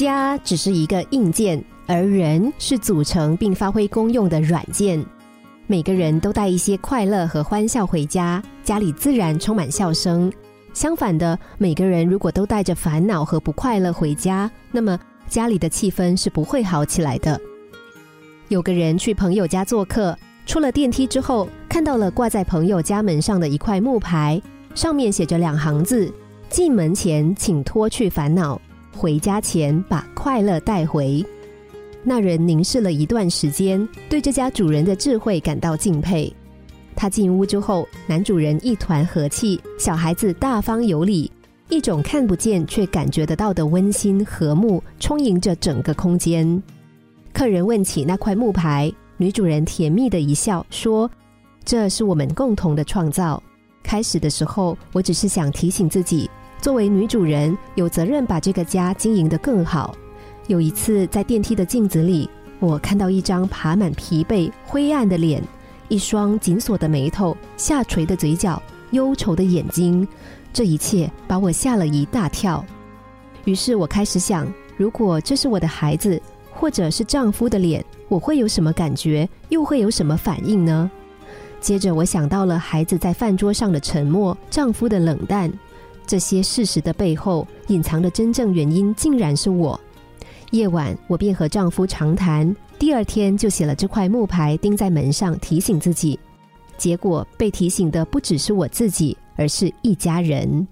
家只是一个硬件，而人是组成并发挥功用的软件。每个人都带一些快乐和欢笑回家，家里自然充满笑声。相反的，每个人如果都带着烦恼和不快乐回家，那么家里的气氛是不会好起来的。有个人去朋友家做客，出了电梯之后，看到了挂在朋友家门上的一块木牌，上面写着两行字：“进门前请脱去烦恼，回家前把快乐带回。”那人凝视了一段时间，对这家主人的智慧感到敬佩。他进屋之后，男主人一团和气，小孩子大方有礼，一种看不见却感觉得到的温馨和睦充盈着整个空间。客人问起那块木牌，女主人甜蜜的一笑说：“这是我们共同的创造。开始的时候，我只是想提醒自己，作为女主人，有责任把这个家经营得更好。有一次在电梯的镜子里，我看到一张爬满疲惫、灰暗的脸。”一双紧锁的眉头，下垂的嘴角，忧愁的眼睛，这一切把我吓了一大跳。于是我开始想，如果这是我的孩子，或者是丈夫的脸，我会有什么感觉，又会有什么反应呢？接着我想到了孩子在饭桌上的沉默，丈夫的冷淡，这些事实的背后隐藏的真正原因，竟然是我。夜晚，我便和丈夫长谈。第二天就写了这块木牌，钉在门上，提醒自己。结果被提醒的不只是我自己，而是一家人。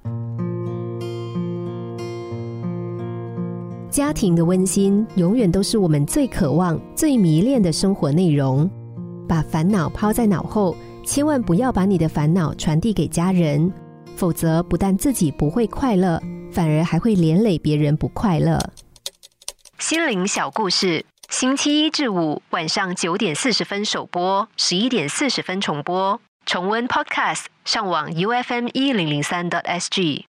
家庭的温馨，永远都是我们最渴望、最迷恋的生活内容。把烦恼抛在脑后，千万不要把你的烦恼传递给家人，否则不但自己不会快乐，反而还会连累别人不快乐。心灵小故事。星期一至五晚上九点四十分首播，十一点四十分重播。重温 Podcast，上网 U F M 一零零三 t S G。